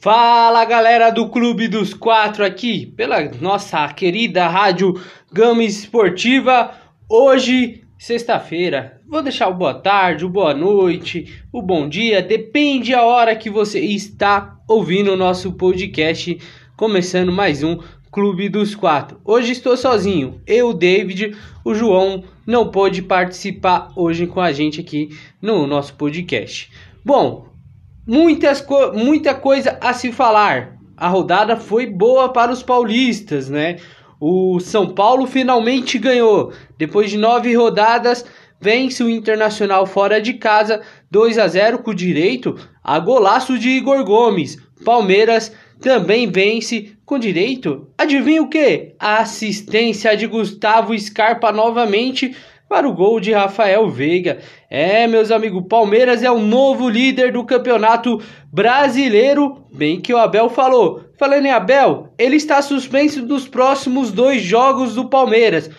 Fala galera do Clube dos Quatro aqui, pela nossa querida Rádio Gama Esportiva. Hoje, sexta-feira, vou deixar o boa tarde, o boa noite, o bom dia, depende a hora que você está ouvindo o nosso podcast. Começando mais um Clube dos Quatro. Hoje estou sozinho, eu, David, o João não pôde participar hoje com a gente aqui no nosso podcast. Bom, muitas co muita coisa a se falar. A rodada foi boa para os paulistas, né? O São Paulo finalmente ganhou. Depois de nove rodadas, vence o Internacional fora de casa 2 a 0 com direito a golaço de Igor Gomes. Palmeiras também vence com direito. Adivinha o que? A assistência de Gustavo Scarpa novamente para o gol de Rafael Veiga. É, meus amigos, Palmeiras é o novo líder do campeonato brasileiro, bem que o Abel falou. Falando em Abel, ele está suspenso dos próximos dois jogos do Palmeiras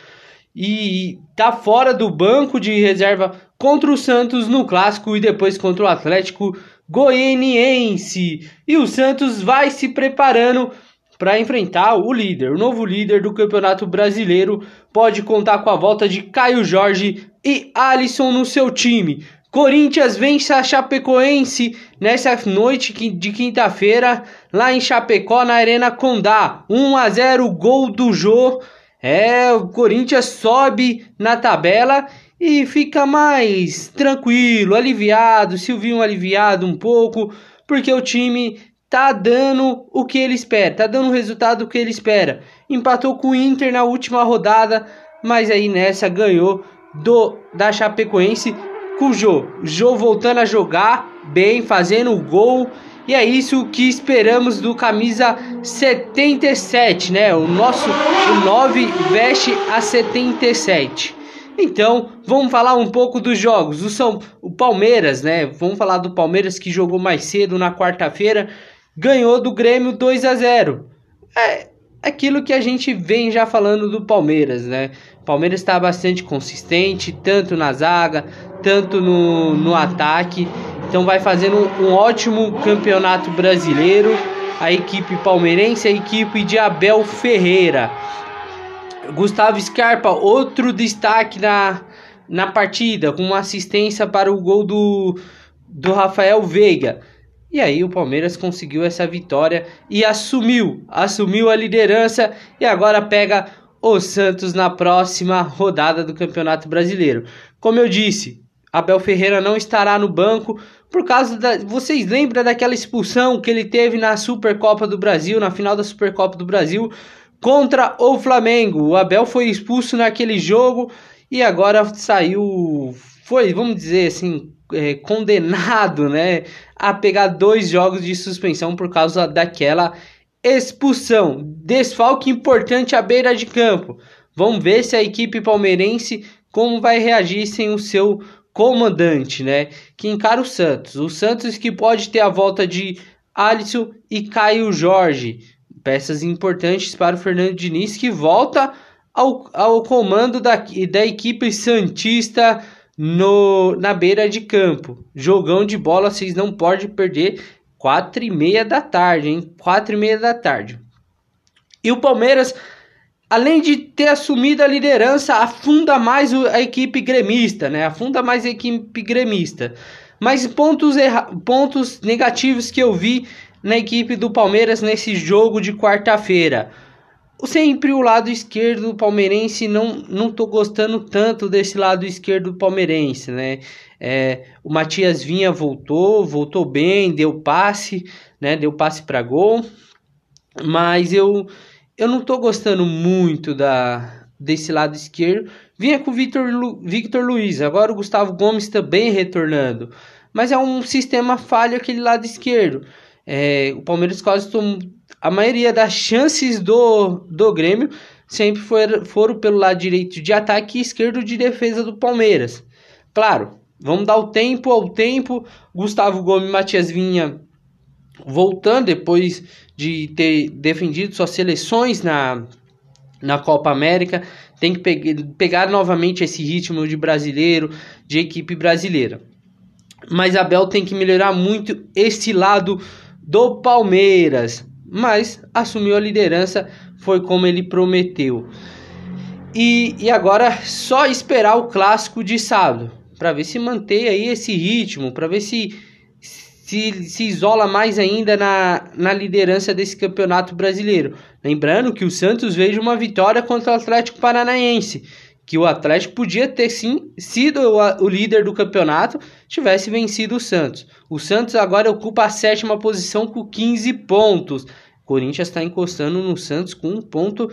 e tá fora do banco de reserva contra o Santos no clássico e depois contra o Atlético Goianiense. E o Santos vai se preparando para enfrentar o líder. O novo líder do Campeonato Brasileiro pode contar com a volta de Caio Jorge e Alisson no seu time. Corinthians vence a Chapecoense nessa noite de quinta-feira lá em Chapecó na Arena Condá. 1 a 0 gol do Jô. É, o Corinthians sobe na tabela e fica mais tranquilo, aliviado, Silvinho aliviado um pouco, porque o time tá dando o que ele espera, tá dando o resultado que ele espera. Empatou com o Inter na última rodada, mas aí nessa ganhou do da Chapecoense com o Jô. Jô voltando a jogar bem, fazendo o gol. E é isso que esperamos do camisa 77, né? O nosso o 9 veste a 77. Então, vamos falar um pouco dos jogos. O São o Palmeiras, né? Vamos falar do Palmeiras que jogou mais cedo na quarta-feira ganhou do Grêmio 2 a 0. É aquilo que a gente vem já falando do Palmeiras, né? Palmeiras está bastante consistente, tanto na zaga, tanto no, no ataque. Então vai fazendo um, um ótimo campeonato brasileiro. A equipe palmeirense, a equipe de Abel Ferreira. Gustavo Scarpa, outro destaque na, na partida, com uma assistência para o gol do, do Rafael Veiga. E aí o Palmeiras conseguiu essa vitória e assumiu, assumiu a liderança e agora pega o Santos na próxima rodada do Campeonato Brasileiro. Como eu disse, Abel Ferreira não estará no banco por causa da. Vocês lembram daquela expulsão que ele teve na Supercopa do Brasil, na final da Supercopa do Brasil, contra o Flamengo? O Abel foi expulso naquele jogo e agora saiu. Foi, vamos dizer assim, é, condenado, né, a pegar dois jogos de suspensão por causa daquela expulsão. Desfalque importante à beira de campo. Vamos ver se a equipe palmeirense como vai reagir sem o seu comandante, né? Que encara o Santos. O Santos que pode ter a volta de Alisson e Caio Jorge. Peças importantes para o Fernando Diniz que volta ao, ao comando da, da equipe Santista no, na beira de campo. Jogão de bola, vocês não podem perder. Quatro e meia da tarde, hein? Quatro e meia da tarde. E o Palmeiras, além de ter assumido a liderança, afunda mais a equipe gremista, né? Afunda mais a equipe gremista. Mas pontos, pontos negativos que eu vi na equipe do Palmeiras nesse jogo de quarta-feira sempre o lado esquerdo do palmeirense não não tô gostando tanto desse lado esquerdo do palmeirense, né? É, o Matias Vinha voltou, voltou bem, deu passe, né? Deu passe para gol, mas eu eu não tô gostando muito da desse lado esquerdo. Vinha com o Victor, Lu, Victor Luiz, agora o Gustavo Gomes também retornando, mas é um sistema falho aquele lado esquerdo. É, o Palmeiras quase tomou a maioria das chances do, do Grêmio sempre for, foram pelo lado direito de ataque e esquerdo de defesa do Palmeiras. Claro, vamos dar o tempo ao tempo. Gustavo Gomes e Matias Vinha voltando depois de ter defendido suas seleções na, na Copa América. Tem que pe pegar novamente esse ritmo de brasileiro, de equipe brasileira. Mas Abel tem que melhorar muito esse lado do Palmeiras, mas assumiu a liderança, foi como ele prometeu. E, e agora só esperar o clássico de sábado para ver se mantém aí esse ritmo, para ver se, se se isola mais ainda na, na liderança desse campeonato brasileiro. Lembrando que o Santos veio uma vitória contra o Atlético Paranaense, que o Atlético podia ter sim sido o, o líder do campeonato, tivesse vencido o Santos. O Santos agora ocupa a sétima posição com 15 pontos. O Corinthians está encostando no Santos com um ponto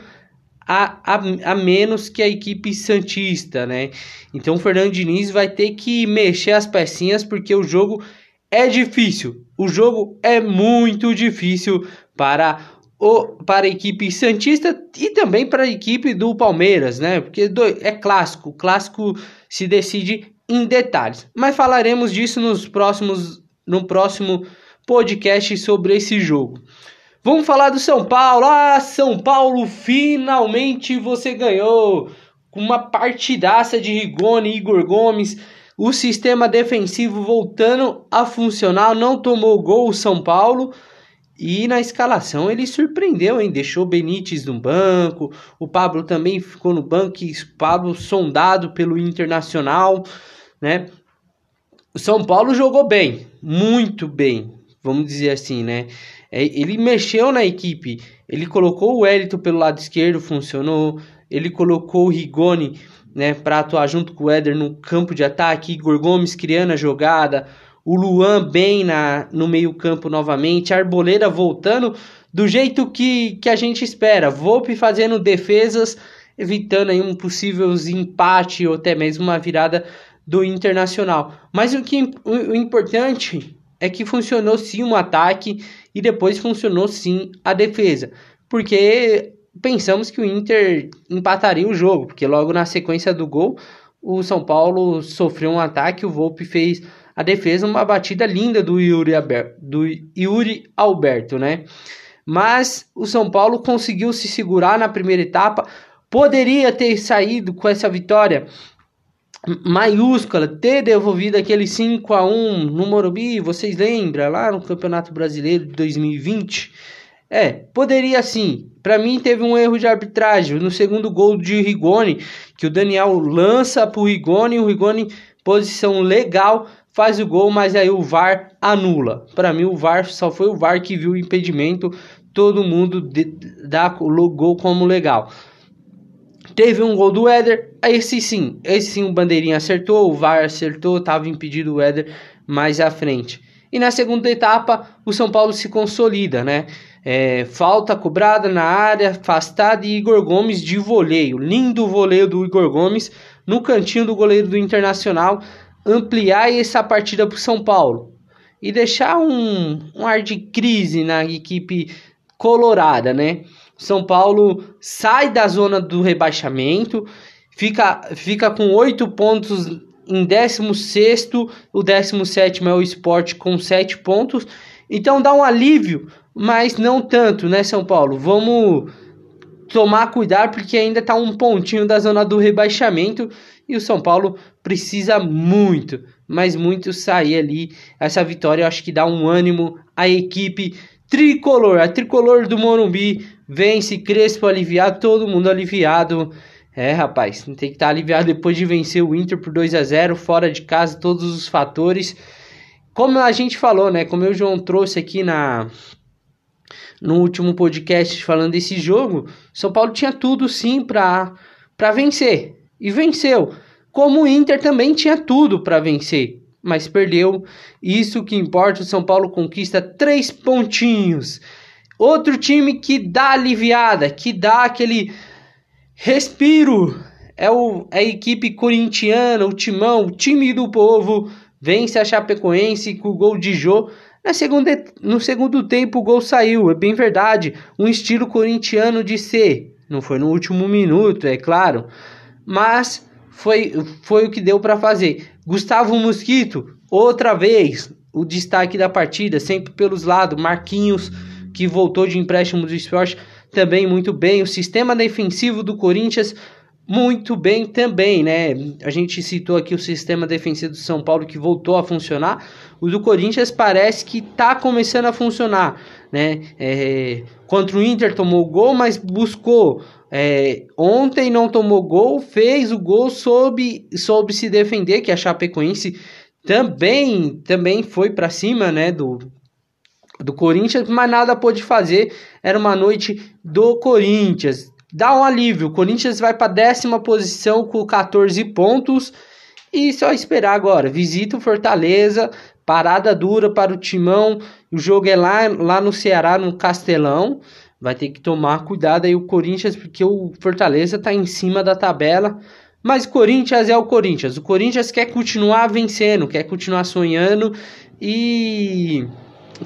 a, a, a menos que a equipe Santista, né? Então o Fernando Diniz vai ter que mexer as pecinhas porque o jogo é difícil. O jogo é muito difícil para o, para a equipe Santista e também para a equipe do Palmeiras, né? Porque do, é clássico, clássico se decide em detalhes. Mas falaremos disso nos próximos no próximo podcast sobre esse jogo. Vamos falar do São Paulo. Ah, São Paulo, finalmente você ganhou. Uma partidaça de Rigoni e Igor Gomes. O sistema defensivo voltando a funcionar. Não tomou gol o São Paulo. E na escalação ele surpreendeu, hein? Deixou Benítez no banco. O Pablo também ficou no banco. E Pablo sondado pelo Internacional, né? O São Paulo jogou bem, muito bem, vamos dizer assim, né? É, ele mexeu na equipe. Ele colocou o Elito pelo lado esquerdo, funcionou. Ele colocou o Rigoni né, para atuar junto com o Éder no campo de ataque. Igor Gomes criando a jogada. O Luan bem na, no meio-campo novamente. A Arboleda voltando do jeito que, que a gente espera. Volpe fazendo defesas, evitando aí um possível empate ou até mesmo uma virada do Internacional. Mas o que o, o importante é que funcionou sim um ataque e depois funcionou sim a defesa, porque pensamos que o Inter empataria o jogo, porque logo na sequência do gol o São Paulo sofreu um ataque, o Volpe fez a defesa, uma batida linda do Yuri, do Yuri Alberto, né? Mas o São Paulo conseguiu se segurar na primeira etapa, poderia ter saído com essa vitória maiúscula ter devolvido aquele 5 a 1 no Morumbi, vocês lembram lá no Campeonato Brasileiro de 2020? É, poderia sim. Para mim teve um erro de arbitragem no segundo gol de Rigoni, que o Daniel lança pro Rigoni, o Rigoni posição legal, faz o gol, mas aí o VAR anula. Para mim o VAR só foi o VAR que viu o impedimento, todo mundo dá o gol como legal. Teve um gol do Éder, esse sim, esse sim o Bandeirinha acertou, o VAR acertou, estava impedido o Éder mais à frente. E na segunda etapa, o São Paulo se consolida, né? É, falta cobrada na área, afastada e Igor Gomes de voleio. Lindo voleio do Igor Gomes no cantinho do goleiro do Internacional. Ampliar essa partida para o São Paulo e deixar um, um ar de crise na equipe colorada, né? São Paulo sai da zona do rebaixamento, fica, fica com oito pontos em 16, o 17 é o esporte com 7 pontos. Então dá um alívio, mas não tanto, né, São Paulo? Vamos tomar cuidado porque ainda está um pontinho da zona do rebaixamento e o São Paulo precisa muito, mas muito sair ali. Essa vitória eu acho que dá um ânimo à equipe tricolor, a tricolor do Morumbi Vence Crespo aliviado, todo mundo aliviado. É, rapaz, tem que estar tá aliviado depois de vencer o Inter por 2 a 0 fora de casa, todos os fatores. Como a gente falou, né? Como o João trouxe aqui na no último podcast falando desse jogo, São Paulo tinha tudo sim para para vencer e venceu. Como o Inter também tinha tudo para vencer, mas perdeu. Isso que importa, o São Paulo conquista três pontinhos. Outro time que dá aliviada, que dá aquele respiro, é, o, é a equipe corintiana, o timão, o time do povo, vence a Chapecoense com o gol de Jô. Na segunda, no segundo tempo o gol saiu, é bem verdade, um estilo corintiano de ser. Não foi no último minuto, é claro, mas foi, foi o que deu para fazer. Gustavo Mosquito, outra vez, o destaque da partida, sempre pelos lados, Marquinhos que voltou de empréstimo do esporte também muito bem. O sistema defensivo do Corinthians muito bem também, né? A gente citou aqui o sistema defensivo do São Paulo que voltou a funcionar. O do Corinthians parece que tá começando a funcionar, né? É, contra o Inter tomou gol, mas buscou. É, ontem não tomou gol, fez o gol, soube, soube se defender, que a Chapecoense também, também foi para cima, né? Do, do Corinthians, mas nada pôde fazer. Era uma noite do Corinthians dá um alívio. O Corinthians vai para décima posição com 14 pontos. E só esperar agora. Visita o Fortaleza, parada dura para o Timão. O jogo é lá, lá no Ceará, no Castelão. Vai ter que tomar cuidado aí o Corinthians, porque o Fortaleza está em cima da tabela. Mas Corinthians é o Corinthians. O Corinthians quer continuar vencendo, quer continuar sonhando e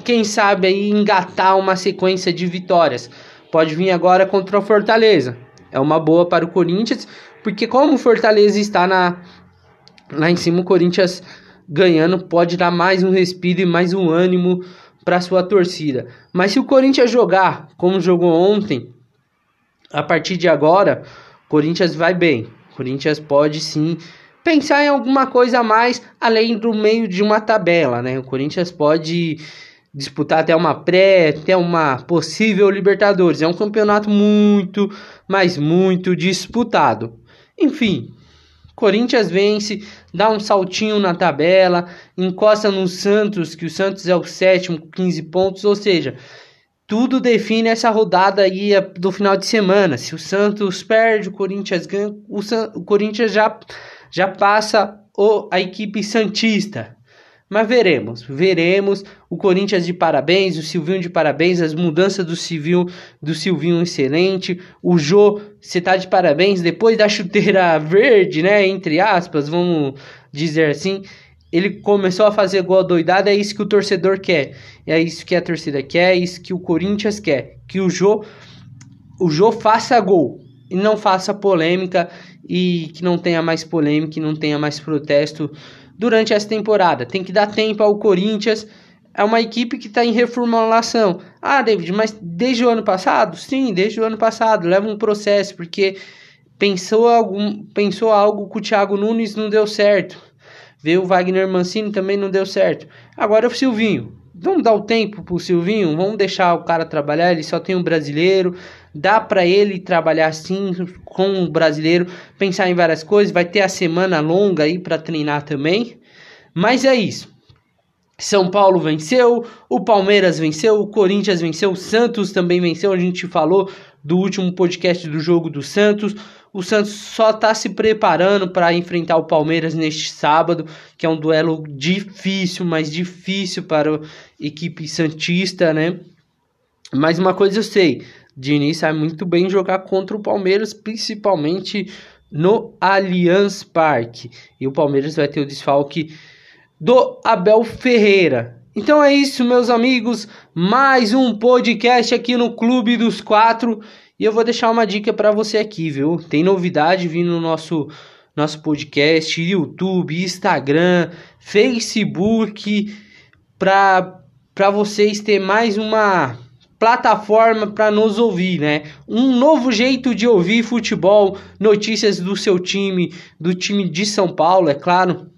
quem sabe aí engatar uma sequência de vitórias pode vir agora contra o Fortaleza. É uma boa para o Corinthians, porque como o Fortaleza está na, lá em cima, o Corinthians ganhando pode dar mais um respiro e mais um ânimo para sua torcida. Mas se o Corinthians jogar como jogou ontem, a partir de agora, o Corinthians vai bem. O Corinthians pode sim pensar em alguma coisa a mais além do meio de uma tabela, né? O Corinthians pode disputar até uma pré, até uma possível Libertadores. É um campeonato muito, mas muito disputado. Enfim, Corinthians vence, dá um saltinho na tabela, encosta no Santos, que o Santos é o sétimo com 15 pontos, ou seja, tudo define essa rodada aí do final de semana. Se o Santos perde, o Corinthians ganha, o, San, o Corinthians já, já passa o, a equipe Santista. Mas veremos, veremos. O Corinthians de parabéns, o Silvinho de parabéns, as mudanças do Silvinho, do Silvinho excelente. O Jô, você tá de parabéns depois da chuteira verde, né? Entre aspas, vamos dizer assim. Ele começou a fazer gol doidado, é isso que o torcedor quer. É isso que a torcida quer, é isso que o Corinthians quer. Que o Jô, o Jô faça gol e não faça polêmica e que não tenha mais polêmica, que não tenha mais protesto durante essa temporada. Tem que dar tempo ao Corinthians. É uma equipe que está em reformulação. Ah, David, mas desde o ano passado? Sim, desde o ano passado. Leva um processo, porque pensou, algum, pensou algo com o Thiago Nunes não deu certo. Veio o Wagner Mancini também não deu certo. Agora é o Silvinho. Vamos dar o tempo pro Silvinho, vamos deixar o cara trabalhar, ele só tem um brasileiro, dá para ele trabalhar assim com o brasileiro, pensar em várias coisas, vai ter a semana longa aí para treinar também. Mas é isso. São Paulo venceu, o Palmeiras venceu, o Corinthians venceu, o Santos também venceu. A gente falou do último podcast do jogo do Santos. O Santos só está se preparando para enfrentar o Palmeiras neste sábado, que é um duelo difícil, mas difícil para a equipe Santista, né? Mas uma coisa eu sei, Diniz sabe muito bem jogar contra o Palmeiras, principalmente no Allianz Parque. E o Palmeiras vai ter o desfalque do Abel Ferreira. Então é isso, meus amigos. Mais um podcast aqui no Clube dos Quatro. E eu vou deixar uma dica para você aqui, viu? Tem novidade vindo no nosso nosso podcast, YouTube, Instagram, Facebook, para vocês ter mais uma plataforma para nos ouvir, né? Um novo jeito de ouvir futebol, notícias do seu time, do time de São Paulo, é claro.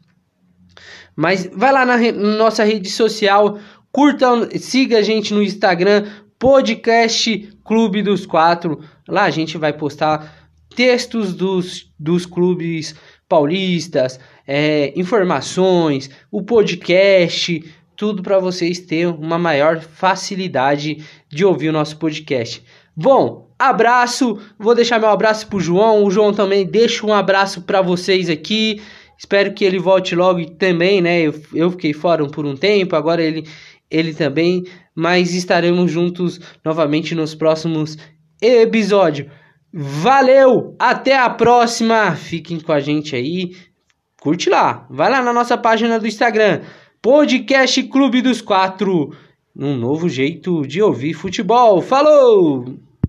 Mas vai lá na re nossa rede social, curta, siga a gente no Instagram, podcast Clube dos Quatro. Lá a gente vai postar textos dos, dos clubes paulistas, é, informações, o podcast, tudo para vocês terem uma maior facilidade de ouvir o nosso podcast. Bom, abraço, vou deixar meu abraço pro João, o João também deixa um abraço para vocês aqui. Espero que ele volte logo também, né? Eu, eu fiquei fora por um tempo, agora ele ele também, mas estaremos juntos novamente nos próximos episódios. Valeu, até a próxima. Fiquem com a gente aí. Curte lá, vai lá na nossa página do Instagram, Podcast Clube dos Quatro, um novo jeito de ouvir futebol. Falou!